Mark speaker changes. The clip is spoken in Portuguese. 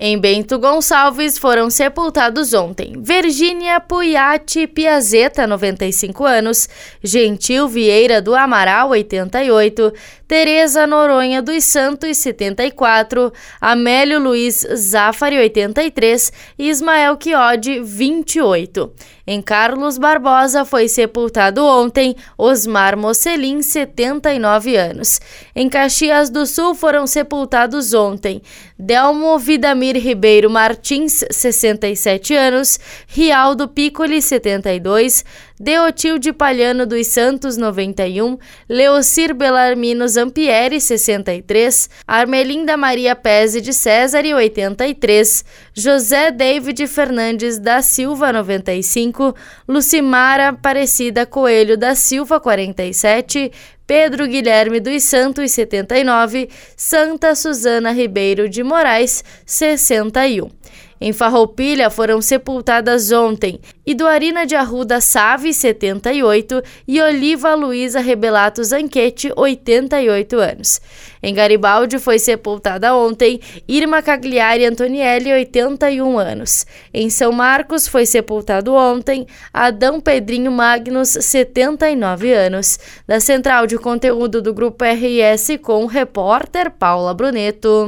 Speaker 1: Em Bento Gonçalves foram sepultados ontem Virgínia Puyati Piazeta, 95 anos, Gentil Vieira do Amaral, 88, Tereza Noronha dos Santos, 74, Amélio Luiz Zafari, 83 e Ismael Chiodi, 28. Em Carlos Barbosa foi sepultado ontem Osmar Mocelin, 79 anos. Em Caxias do Sul foram sepultados ontem Delmo Vidamir Almir Ribeiro Martins, 67 anos, Rialdo Piccoli, 72, Deotilde Palhano dos Santos, 91, Leocir Belarmino Zampieri, 63, Armelinda Maria Pese de César, 83, José David Fernandes da Silva, 95, Lucimara Aparecida Coelho da Silva, 47, Pedro Guilherme dos Santos, 79, Santa Susana Ribeiro de Moraes, 61. Em Farroupilha foram sepultadas ontem Iduarina de Arruda Save, 78, e Oliva Luísa Rebelato Zanquete, 88 anos. Em Garibaldi foi sepultada ontem Irma Cagliari Antonielli, 81 anos. Em São Marcos foi sepultado ontem Adão Pedrinho Magnus, 79 anos. Da central de conteúdo do Grupo RS com o repórter Paula Bruneto.